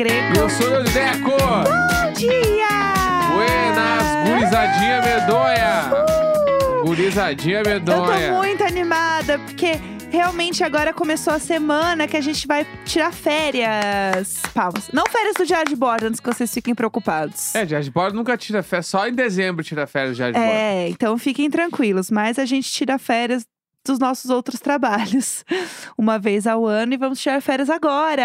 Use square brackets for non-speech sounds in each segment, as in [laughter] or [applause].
Greco. Eu sou o Deco! Bom dia! Buenas, gurizadinha medonha! Uh! Gurizadinha Eu tô medonha! muito animada, porque realmente agora começou a semana que a gente vai tirar férias. Palmas. Não férias do Diário de Bordo, antes que vocês fiquem preocupados. É, Jazz Board nunca tira férias, só em dezembro tira férias Jazz Board. É, então fiquem tranquilos, mas a gente tira férias dos nossos outros trabalhos [laughs] uma vez ao ano e vamos tirar férias agora.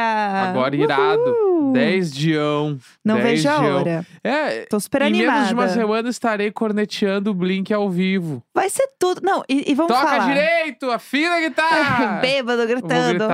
Agora irado. Uhul! 10 dião. Não 10 vejo a dião. hora. É, Tô super em menos animada. de uma semana estarei corneteando o Blink ao vivo. Vai ser tudo. Não, e, e vamos Toca falar. direito, afina a guitarra! [laughs] Bêbado gritando.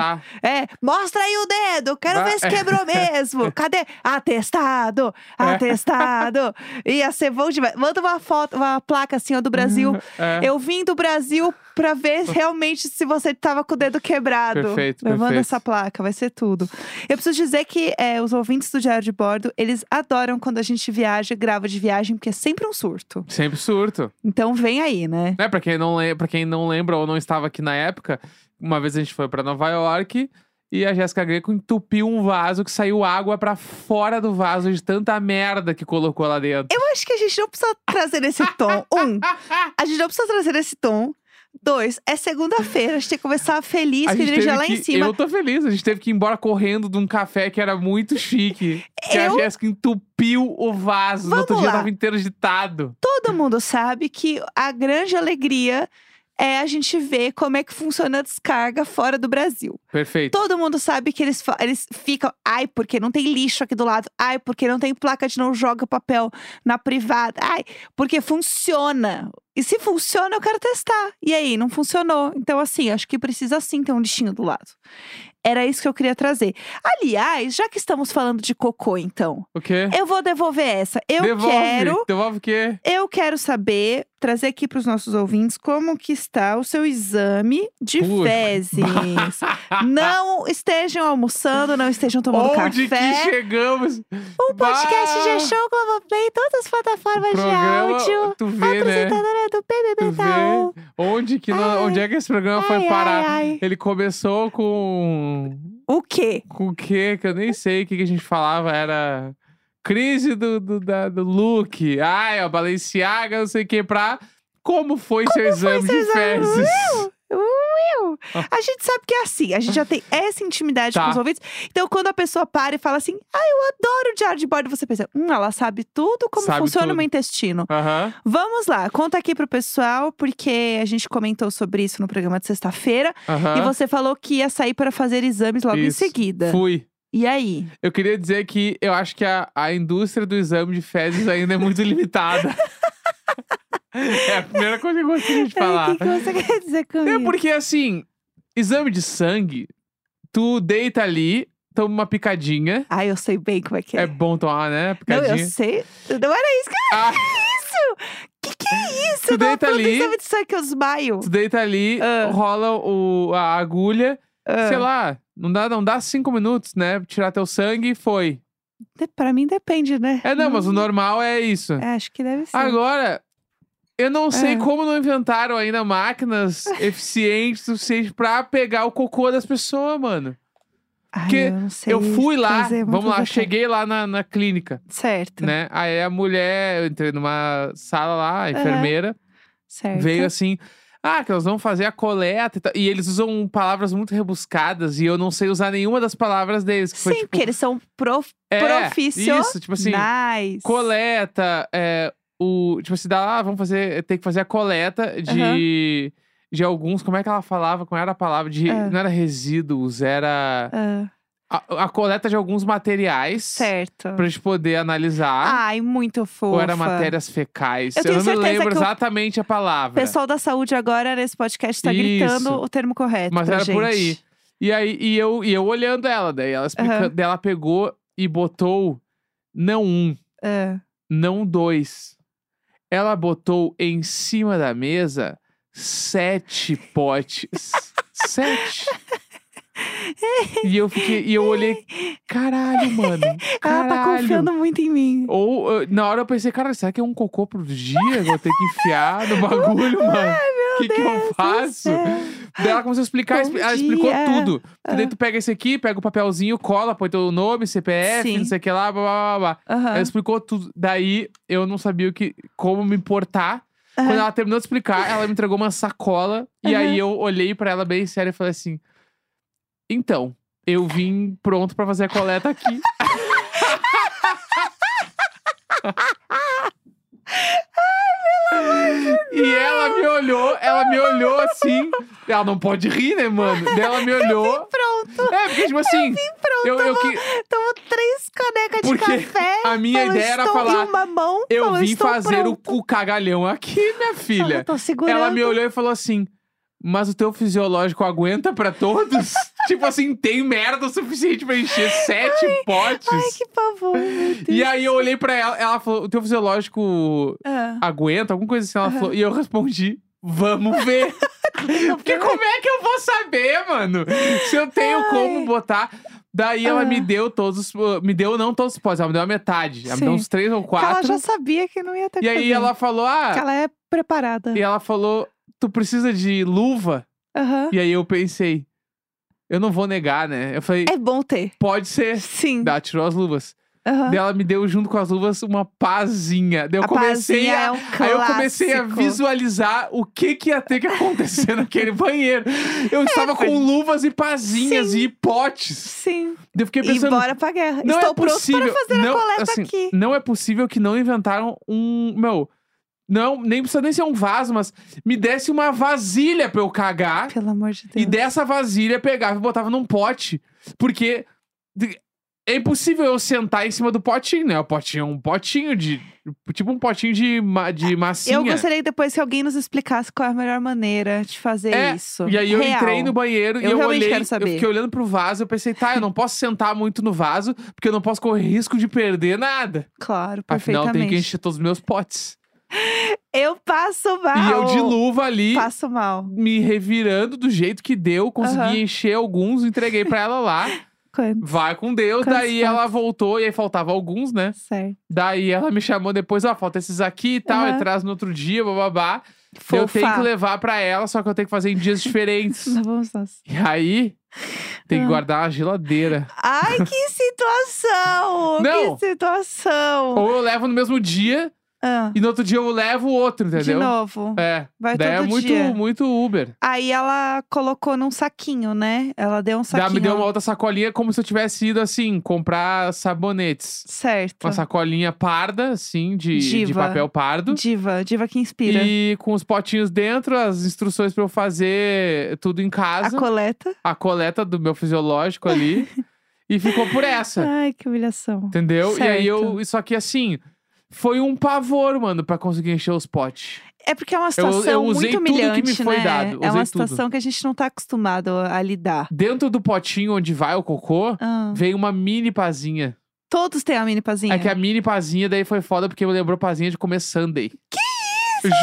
É, mostra aí o dedo, quero Vai- ver se quebrou [laughs] mesmo. Cadê? Atestado, É. atestado. Ia ser bom demais. Manda uma foto, uma placa assim, ó, do Brasil. É. Eu vim do Brasil pra ver realmente se você tava com o dedo quebrado. Perfeito, Me Manda perfeito. essa placa, vai ser tudo. Eu preciso dizer que é, os ouvintes do Diário de Bordo, eles adoram quando a gente viaja, grava de viagem, porque é sempre um surto. Sempre surto. Então vem aí, né? Né, pra, quem não lembra, pra quem não lembra ou não estava aqui na época, uma vez a gente foi pra Nova York e a Jéssica Greco entupiu um vaso que saiu água pra fora do vaso de tanta merda que colocou lá dentro. Eu acho que a gente não precisa trazer esse tom. Um, a gente não precisa trazer esse tom. Dois, é segunda-feira, a gente tem que começar feliz, A a gente energia teve lá que, em cima. Eu tô feliz, a gente teve que ir embora correndo de um café que era muito chique. Que a Eu- Jéssica entupiu o vaso. no outro Vamos dia lá. tava inteiro agitado. Todo mundo sabe que a grande alegria é a gente ver como é que funciona a descarga fora do Brasil. Perfeito. Todo mundo sabe que eles, eles ficam, ai, porque não tem lixo aqui do lado, ai, porque não tem placa de não joga papel na privada, ai, porque funciona. E se funciona, eu quero testar. E aí, não funcionou. Então, assim, acho que precisa sim ter um lixinho do lado. Era isso que eu queria trazer. Aliás, já que estamos falando de cocô, então, O quê? eu vou devolver essa. Eu Devolve. quero Devolve o quê? eu quero saber, trazer aqui para os nossos ouvintes, como que está o seu exame de Putz. fezes. [laughs] não estejam almoçando, não estejam tomando Onde café. que chegamos? O podcast Bah! G-Show, Globoplay, todas as plataformas de Programa, áudio. tu vê, né? Apresentadora do Tu BBB Taon. onde, que Ai. onde é que esse programa foi Ai, ai, parar? ai. Ele começou com. O quê? Com o quê? Que eu nem sei o que, que a gente falava. Era. Crise do, do, da- do look. Ai, ó, Balenciaga, não sei o que, pra. Como foi seu exame seu de fezes? Will! A gente sabe que é assim, a gente já tem essa intimidade Tá. com os ouvintes. Então, quando a pessoa para e fala assim, ah, eu adoro o diário de bordo, você pensa, hum, ela sabe tudo como Sabe funciona tudo. o meu intestino. Aham. Vamos lá, conta aqui pro pessoal, porque a gente comentou sobre isso no programa de sexta-feira. Aham. E você falou que ia sair para fazer exames logo em Isso. seguida. Fui. E aí? Eu queria dizer que eu acho que a, a indústria do exame de fezes ainda é muito [laughs] limitada. é a primeira coisa que eu gostaria de [laughs] falar. O que, que você quer dizer com É isso? porque assim, exame de sangue, tu deita ali, toma uma picadinha. Ah, eu sei bem como é que é. É bom tomar, né? Não, Picadinha. eu sei. Não era isso que Ah, Que que é isso? Tu deita ali- exame de sangue eu desmaio. tu deita ali, Ah. rola o, a agulha, Ah. sei lá, não dá, não dá cinco minutos, né? Tirar teu sangue e foi. De- Pra mim depende, né? É, não, mas o normal é isso. É, acho que deve ser. Agora, eu não sei Ah. como não inventaram ainda máquinas [laughs] eficientes o suficiente pra pegar o cocô das pessoas, mano. Ai, porque eu, não sei eu fui lá, fazer vamos lá, cheguei lá na, na clínica, Certo. né? Aí a mulher, eu entrei numa sala lá, a enfermeira, Certo. veio assim. Ah, que elas vão fazer a coleta e tal. E eles usam palavras muito rebuscadas e eu não sei usar nenhuma das palavras deles. Que Sim, foi, tipo, porque eles são prof... é, profissionais. Isso, tipo assim, coleta, é, o. Tipo assim, dá lá, vamos fazer. Tem que fazer a coleta de. De alguns, como é que ela falava? Como era a palavra? De, Ah. Não era resíduos, era Ah, a, a coleta de alguns materiais certo. pra gente poder analisar. Ai, muito fofa. ou era matérias fecais? Eu Eu, não me lembro o exatamente a O palavra. pessoal da saúde agora nesse podcast tá Isso. gritando o termo correto. Mas era por gente. aí. E aí, e eu, e eu olhando ela, daí ela explicando, Aham. daí ela pegou e botou não um, Ah, não dois. Ela botou em cima da mesa sete potes. [laughs] sete. [laughs] E eu fiquei, e eu olhei, caralho, mano. Ela Caralho. tá confiando muito em mim. Ou, na hora eu pensei, cara, será que é um cocô por dia? Eu vou ter que enfiar no [laughs] bagulho, mano. O que, que eu faço? Daí ela começou a explicar, Bom ela explicou dia. tudo. Ah. Daí tu pega esse aqui, pega o papelzinho, cola, põe teu nome, CPF, Sim. não sei o que lá, blá blá blá blá. Ela explicou tudo. Daí eu não sabia o que, como me portar. Aham. Quando ela terminou de explicar, ela me entregou uma sacola. E Aham. aí eu olhei pra ela bem sério e falei assim: Então, eu vim pronto pra fazer a coleta aqui. [laughs] E ela me olhou, ela me olhou assim. Ela não pode rir, né, mano? Daí ela me olhou. Pronto. É, porque, tipo assim, Pronto. eu, eu, que, Tomo três canecas de Porque café. a minha ideia era estou falar, uma mão, eu vim estou fazer o, pronto. o cagalhão aqui, minha filha. Eu tô segurando. Ela me olhou e falou assim: Mas o teu fisiológico aguenta pra todos? [laughs] [laughs] tipo assim, tem merda o suficiente pra encher sete potes? Ai, que pavor, meu Deus. E aí eu olhei pra ela, ela falou: O teu fisiológico Ah, aguenta? Alguma coisa assim. Ela falou, e eu respondi: Vamos ver. [laughs] Porque como é que eu vou saber, mano? Se eu tenho como botar. Daí ela Ah. me deu todos os. Me deu não todos os potes, ela me deu a metade. Ela me deu Sim. uns três ou que ela quatro. já sabia que não ia ter E aí ela falou: Ah. Que ela é preparada. E ela falou: Tu precisa de luva? E aí eu pensei: Eu não vou negar, né? Eu falei: É bom ter. Pode ser. Sim. Daí ela tirou as luvas. Aham. Daí ela me deu junto com as luvas uma pazinha. Daí eu A comecei pazinha a. é um Aí eu comecei a clássico. visualizar o que, que ia ter que acontecer [laughs] naquele banheiro. Eu estava com foi- luvas e pazinhas e potes. Sim. Daí eu fiquei E pensando. bora pra guerra. Não Estou é pronto possível. para fazer não, a coleta assim, aqui. Não é possível que não inventaram um. Meu. Não, nem precisa nem ser um vaso, mas me desse uma vasilha pra eu cagar. Pelo amor de Deus. E dessa vasilha pegava e botava num pote. Porque é impossível eu sentar em cima do potinho, né? O potinho é um potinho de. Tipo um potinho de, ma- de massinha. Eu gostaria que depois que alguém nos explicasse qual é a melhor maneira de fazer É, isso. E aí eu Real. entrei no banheiro e Eu eu realmente olhei, quero eu saber. fiquei olhando pro vaso, eu pensei, tá, eu não posso sentar muito no vaso, porque eu não posso correr risco de perder nada. Claro, Afinal, eu perfeitamente. tenho que encher todos os meus potes. Eu passo mal. E eu de luva ali, Passo mal. me revirando do jeito que deu, consegui Aham. encher alguns, entreguei pra ela lá. Quando? Vai com Deus. Quantos Daí ela potes? voltou e aí faltava alguns, né? Certo. Daí ela me chamou depois, ó, falta esses aqui e tal, Aham. e traz no outro dia, bababá. Eu Fofa. tenho que levar pra ela, só que eu tenho que fazer em dias diferentes. [laughs] Não vamos nós. e aí, tem que Ah. guardar na geladeira. Ai, que situação! [laughs] Não. Que situação! Ou eu levo no mesmo dia Ah, e no outro dia eu levo o outro, de entendeu? novo. É. Vai Daí é todo muito, dia. muito Uber. Aí ela colocou num saquinho, né? Ela deu um saquinho. ela me deu uma outra sacolinha como se eu tivesse ido assim, comprar sabonetes. Certo. Uma sacolinha parda, assim, de, de papel pardo. Diva, diva que inspira. E com os potinhos dentro, as instruções pra eu fazer tudo em A casa. coleta. a coleta do meu fisiológico ali. [laughs] e ficou por essa. Ai, que humilhação. Entendeu? E aí eu. Certo. Só que assim, foi um pavor, mano, pra conseguir encher os potes. É porque é uma situação eu usei muito tudo que me humilhante, foi né? dado, É uma tudo. situação que a gente não tá acostumado a lidar. Dentro do potinho onde vai o cocô, Ah, veio uma mini pazinha. Todos têm a mini pazinha. É que a mini pazinha daí foi foda porque me lembrou pazinha de comer Sunday. Que?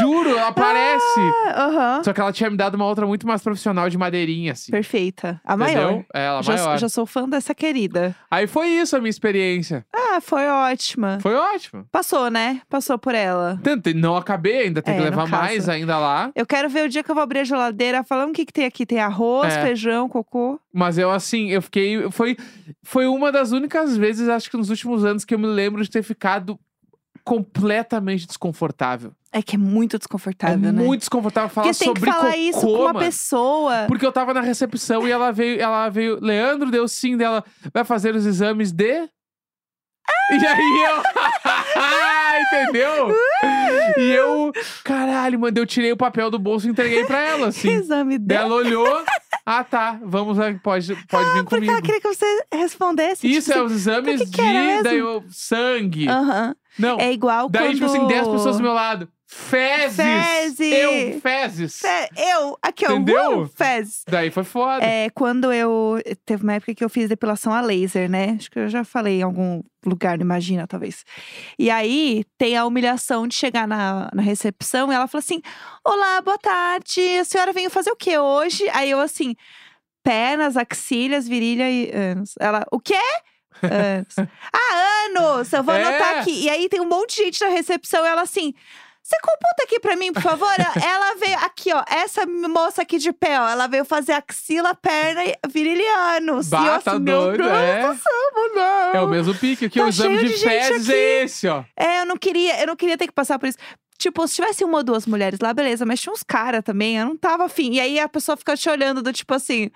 Juro, ela parece. Ah, Aham. Só que ela tinha me dado uma outra muito mais profissional de madeirinha, assim. Perfeita. A entendeu? maior. É, ela Já, maior. já sou fã dessa querida. Aí foi isso a minha experiência. Ah, foi ótima. Foi ótimo. Passou, né? Passou por ela. Tentei- Não acabei ainda, tem É, que levar mais ainda lá. Eu quero ver o dia que eu vou abrir a geladeira falando o que, que tem aqui. Tem arroz, É. feijão, cocô. Mas eu, assim, eu fiquei. Foi, foi uma das únicas vezes, acho que nos últimos anos, que eu me lembro de ter ficado completamente desconfortável. É que é muito desconfortável, é né? muito desconfortável falar Porque tem sobre que falar cocô, isso com uma mano. pessoa. Porque eu tava na recepção e ela veio, ela veio. Leandro deu sim dela. Vai fazer os exames de. E aí eu. [laughs] Entendeu? e eu. Caralho, mano, eu tirei o papel do bolso e entreguei pra ela, [laughs] assim. Exame dela. ela olhou. Ah, tá. Vamos lá, pode, pode vir Porque comigo. ela queria que você respondesse. Isso tipo é os exames que que de daí eu, sangue. assim, Aham. Não. É igual daí, quando... tipo assim, 10 pessoas do meu lado. Fezes! Fezes! Eu, fezes! Fe- Eu, aqui, ó. Entendeu? Uh, fezes. Daí foi foda. É, quando eu. Teve uma época que eu fiz depilação a laser, né? Acho que eu já falei em algum lugar, não imagina, talvez. E aí tem a humilhação de chegar na, na recepção e ela fala assim: Olá, boa tarde. A senhora veio fazer o que hoje? Aí eu assim, pernas, axilhas, virilha e. Ela, o quê? Anos. ah, anos! Eu vou É. anotar aqui. E aí tem um monte de gente na recepção e ela assim. Você computa aqui pra mim, por favor? [laughs] ela veio aqui, ó. Essa moça aqui de pé, ó. Ela veio fazer axila, perna e virilhanos. Bah, e eu, tá assim, doido, Deus é. do céu, não. É o mesmo pique aqui, Tá o exame de, de fezes é esse, ó. É, eu não queria, eu não queria ter que passar por isso. Tipo, se tivesse uma ou duas mulheres lá, beleza, mas tinha uns caras também, eu não tava afim. E aí a pessoa fica te olhando do tipo assim.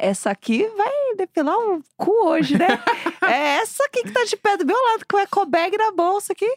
Essa aqui vai depilar um cu hoje, né? [laughs] é essa aqui que tá de pé do meu lado, com o eco bag na bolsa aqui.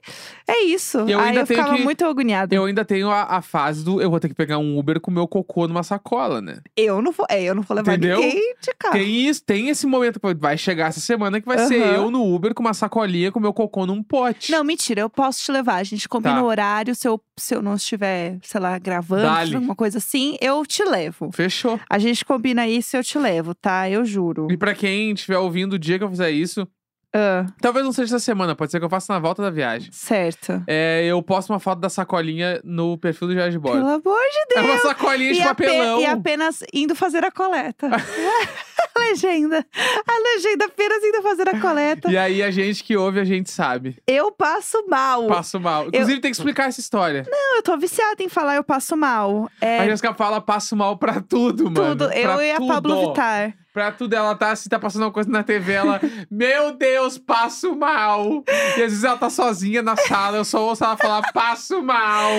É isso. Eu aí ainda eu tenho ficava que- muito agoniada. Eu, Eu ainda tenho a, a fase do eu vou ter que pegar um Uber com meu cocô numa sacola, né? não vou, é, eu não vou levar Entendeu? ninguém de carro. Tem isso, tem esse momento vai chegar essa semana que vai ser Aham. eu no Uber com uma sacolinha com meu cocô num pote. Não, mentira, eu posso te levar. A gente combina Tá. o horário. Se eu, se eu não estiver, sei lá, gravando, Dale. alguma coisa assim, eu te levo. Fechou. A gente combina isso e eu te levo, tá? Eu juro. E pra quem estiver ouvindo o dia que eu fizer isso, Ah, talvez não seja essa semana, pode ser que eu faça na volta da viagem. certo. É, eu posto uma foto da sacolinha no perfil do Jorge Borges. Pelo amor de É Deus. uma sacolinha de e, ape- papelão. e apenas indo fazer a coleta. [laughs] [laughs] a legenda. A legenda apenas indo fazer a coleta. E aí a gente que ouve, a gente sabe. Eu passo mal. Passo mal. Inclusive, tem que explicar essa história. Não, eu tô viciada em falar eu passo mal. É A Jéssica fala, passo mal pra tudo, mano. tudo. Pra Eu e a tudo. Pablo Vittar. Pra tudo, ela tá assim, tá passando uma coisa na TV, ela, meu Deus, passo mal. E às vezes ela tá sozinha na sala, eu só ouço ela falar, passo mal.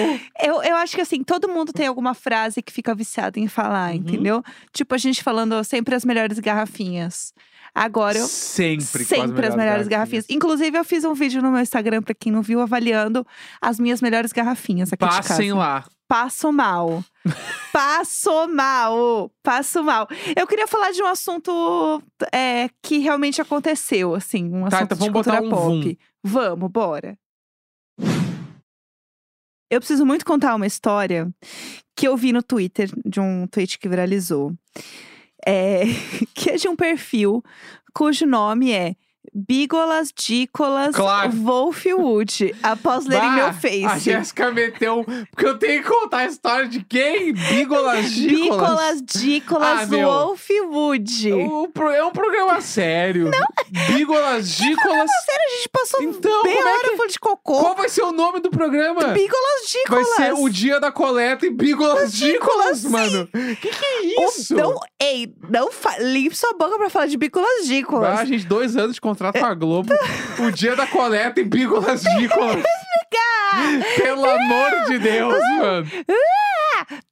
Eu, eu acho que assim, todo mundo tem alguma frase que fica viciado em falar, Uhum. entendeu? Tipo, a gente falando sempre as melhores garrafinhas. Agora eu. Sempre, Sempre as melhores garrafinhas. Inclusive, eu fiz um vídeo no meu Instagram, pra quem não viu, avaliando as minhas melhores garrafinhas aqui. Passem lá. Passo mal. [laughs] Passo mal. Passo mal. Eu queria falar de um assunto é, que realmente aconteceu, assim. Um Tá, assunto então de vamos botar cultura um pop. Vamos, bora. Eu preciso muito contar uma história que eu vi no Twitter, de um tweet que viralizou. É, [laughs] que é de um perfil cujo nome é Bigolas Dícolas Claro. Wolfwood. Após lerem Bah, meu A face. Jéssica meteu. Porque eu tenho que contar a história de quem? Bígolas [laughs] Dícolas. Bicolas Dícolas Ah. Wolfwood. O É um programa sério. Não. Bígolas Dícolas. Sério, a gente passou Então, como é hora que- falando de cocô. Qual vai ser o nome do programa? Bigolas Vai Dícolas. ser o dia da coleta e Bígolas Dícolas, mano. Que que é O- isso? Não, ei, não fa... limpe sua boca pra falar de Bicolas Dícolas. Ah, gente, dois anos de contrato com a Globo. o dia da coleta e Bígolas Dícolas. Pelo amor de Deus, mano.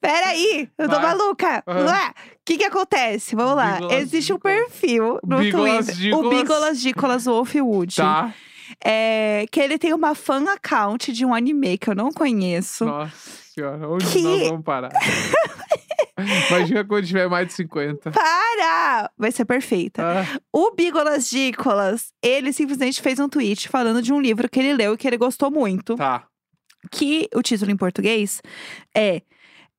Peraí, eu tô Vai. maluca. Ué, O que que acontece? Vamos lá. Existe um Dícolas. perfil no Twitter. O Dícolas. Bigolas Dícolas Wolfwood. Tá. É, que ele tem uma fan account de um anime que eu não conheço. Nossa senhora, onde Que- nós vamos parar? [laughs] Imagina quando tiver mais de 50. Para! Vai ser perfeita. Ah, O Bigolas Dícolas, ele simplesmente fez um tweet falando de um livro que ele leu e que ele gostou muito. tá. Que o título em português é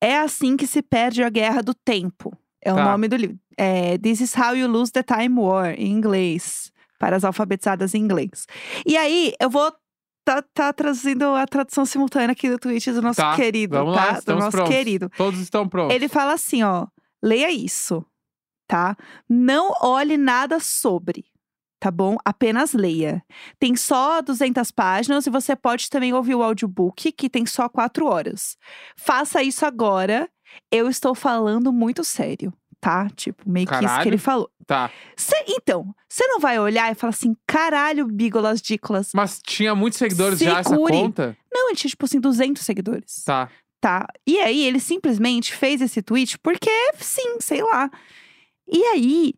É assim que se perde a guerra do tempo. É o Tá. nome do livro. É This is how you lose the time war, em inglês. Para as alfabetizadas em inglês. E aí, eu vou tá, tá traduzindo a tradução simultânea aqui do tweet do nosso Tá, querido, Vamos tá? lá, do nosso prontos. querido. Todos estão prontos. Ele fala assim, ó. Leia isso, tá? Não olhe nada sobre, tá bom? Apenas leia. Tem só 200 páginas e você pode também ouvir o audiobook, que tem só 4 horas. Faça isso agora. Eu estou falando muito sério, tá? Tipo, meio que isso que ele falou. Tá. Cê- então, você não vai olhar e falar assim, caralho, Bigolas Dícolas. Mas tinha muitos seguidores já essa Segure. conta? Não, ele tinha, tipo assim, 200 seguidores. Tá. Tá. E aí, ele simplesmente fez esse tweet porque, sim, sei lá. E aí,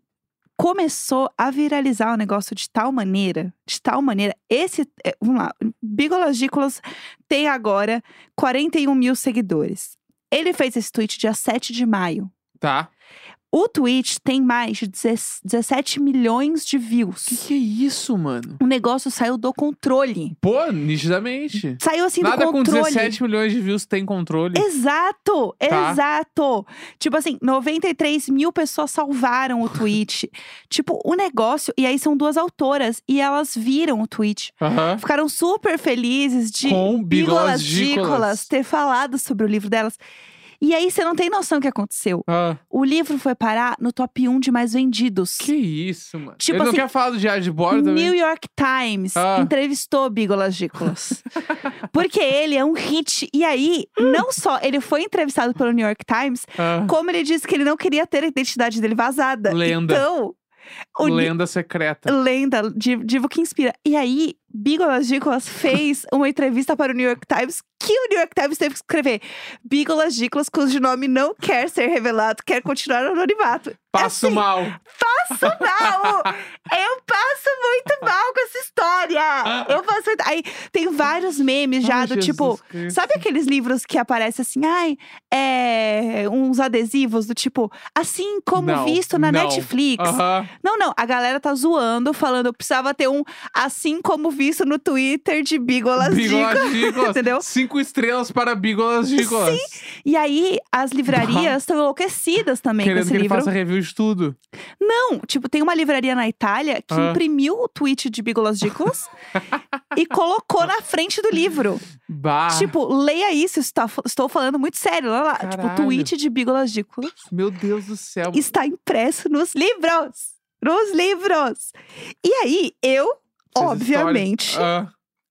começou a viralizar o negócio de tal maneira, de tal maneira. Esse, é, vamos lá, Bigolas Dícolas tem agora 41 mil seguidores. Ele fez esse tweet dia 7 de maio. Tá. O tweet tem mais de 10 17 milhões de views. Que que é isso, mano? O negócio saiu do controle. Pô, nitidamente. Saiu assim Nada do com controle. 17 milhões de views tem controle. Exato, Tá. exato. Tipo assim, 93 mil pessoas salvaram o tweet. [laughs] tipo, o negócio. E aí são duas autoras e elas viram o tweet. Aham. Ficaram super felizes de Com Dícolas. Dícolas ter falado sobre o livro delas. E aí você não tem noção do que aconteceu. Ah, O livro foi parar no top 1 de mais vendidos. que isso, mano. Tipo Ele não assim, quer falar do diário de bordo também? New York Times Ah. entrevistou Bigolas Dícolas. [laughs] porque ele é um hit. E aí, não só ele foi entrevistado pelo New York Times, Ah, como ele disse que ele não queria ter a identidade dele vazada. Lenda. Então, o lenda secreta. lenda, di- divo que inspira. E aí, Bigolas Dícolas fez uma entrevista para o New York Times que o New York Times teve que escrever. Bigolas Dícolas, cujo nome não quer ser revelado, quer continuar no anonimato. Passo assim, mal. Passo mal! [laughs] Eu passo muito mal com essa história! Eu passo muito... Aí tem vários memes já Ai, do Jesus tipo. Cristo. Sabe aqueles livros que aparecem assim, ai, é, uns adesivos do tipo, assim como Não, visto na não. Netflix. Aham. Não, não, a galera tá zoando, falando, eu precisava ter um assim como visto no Twitter de Bigolas Bigolas. Dícolas. [laughs] Entendeu? Cinco estrelas para Bigolas Dícolas. E aí, as livrarias estão enlouquecidas também Querendo com que esse ele livro. faça review de tudo. Não, tipo, tem uma livraria na Itália que Ah. imprimiu o tweet de Bigolas Dícolas [laughs] e colocou na frente do livro. Bah. Tipo, leia isso, está- estou falando muito sério. Olha lá, tipo, o Caralho. tweet de Bigolas Dícolas Meu Deus do céu. está impresso nos livros. Nos livros. E aí, eu, obviamente, histórias-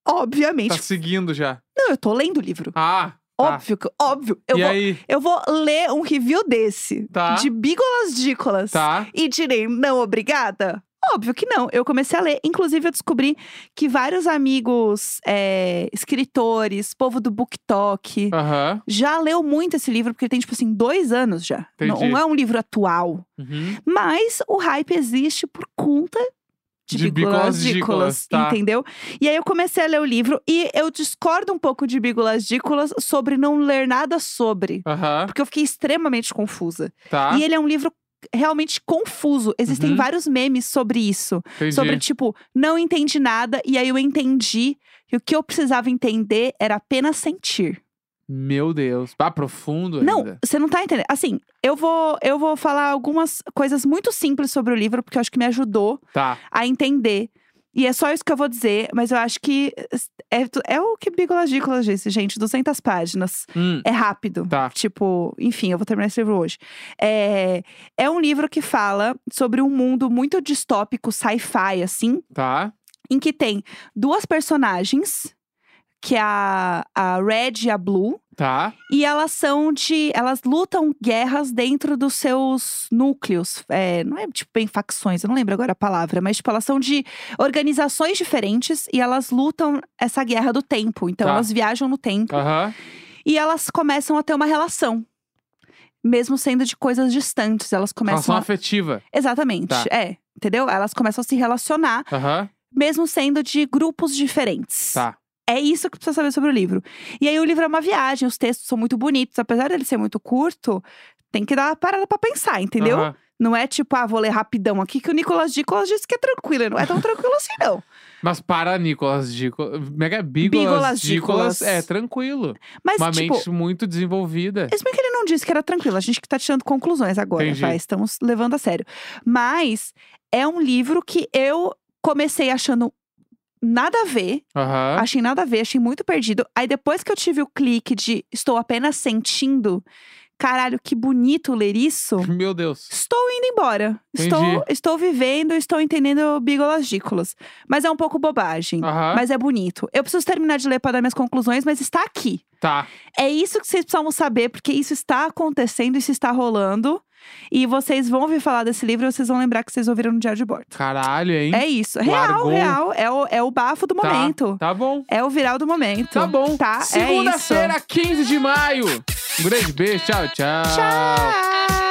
obviamente. Ah, tá seguindo já. Não, eu tô lendo o livro. Ah. tá. Óbvio, óbvio. Eu e vou, aí? eu vou ler um review desse. Tá. De Bigolas Dícolas. Tá. E direi, não, obrigada? Óbvio que não. Eu comecei a ler. Inclusive, eu descobri que vários amigos é, escritores, povo do BookTok, Aham. já leu muito esse livro, porque ele tem, tipo assim, dois anos já. Entendi. não é um livro atual. Uhum. Mas o hype existe por conta de, Bigolas Dícolas, tá. entendeu? E aí eu comecei a ler o livro e eu discordo um pouco de Bigolas Dícolas sobre não ler nada sobre. Porque eu fiquei extremamente confusa. Tá. E ele é um livro realmente confuso. Existem Uhum. vários memes sobre isso. Entendi. Sobre, tipo, não entendi nada, e aí eu entendi que o que eu precisava entender era apenas sentir. Meu Deus. Ah, profundo Não, ainda. você não tá entendendo. Assim, eu vou, eu vou falar algumas coisas muito simples sobre o livro, porque eu acho que me ajudou Tá. a entender. E é só isso que eu vou dizer, mas eu acho que é, é o que Bigolas Dícolas disse, gente, 200 páginas. Hum. É rápido. Tá. Tipo, enfim, eu vou terminar esse livro hoje. É, é um livro que fala sobre um mundo muito distópico, sci-fi, assim, Tá. em que tem duas personagens, que é a, a Red e a Blue. Tá. E elas são de. Elas lutam guerras dentro dos seus núcleos. É, não é tipo bem facções, eu não lembro agora a palavra, mas tipo, elas são de organizações diferentes e elas lutam essa guerra do tempo. Então Tá. elas viajam no tempo Aham. e elas começam a ter uma relação. Mesmo sendo de coisas distantes. Elas começam Relação a. afetiva. Exatamente. Tá. É. Entendeu? Elas começam a se relacionar, Aham. mesmo sendo de grupos diferentes. Tá. É isso que precisa saber sobre o livro. E aí o livro é uma viagem, os textos são muito bonitos. Apesar dele ser muito curto, tem que dar uma parada pra pensar, entendeu? Aham. Não é tipo, ah, vou ler rapidão aqui, que o Nicolas Dicolas disse que é tranquilo. Não é tão tranquilo assim, não. [laughs] Mas para Nicolas Dícolas. Mega Bigolas Bigolas. É tranquilo. Mas, Uma tipo, mente muito desenvolvida. Mesmo que ele não disse que era tranquilo, a gente que tá tirando conclusões agora, Entendi. vai, estamos levando a sério. Mas é um livro que eu comecei achando nada a ver, Aham. achei nada a ver, achei muito perdido. Aí depois que eu tive o clique de estou apenas sentindo, caralho, que bonito ler isso. [laughs] Meu Deus. Estou indo embora. Entendi. Estou, estou vivendo, estou entendendo Bigolas Dícolas. Mas é um pouco bobagem. Aham. Mas é bonito. Eu preciso terminar de ler para dar minhas conclusões, mas está aqui. Tá. É isso que vocês precisam saber, porque isso está acontecendo, isso está rolando. E vocês vão ouvir falar desse livro e vocês vão lembrar que vocês ouviram no Diário de Bordo. Caralho, hein? É isso. Real, Largou. real. É o, é o bafo do Tá. momento. Tá bom. É o viral do momento. Tá bom. Tá, é isso. Segunda-feira, 15 de maio. Um grande beijo, tchau, tchau. Tchau.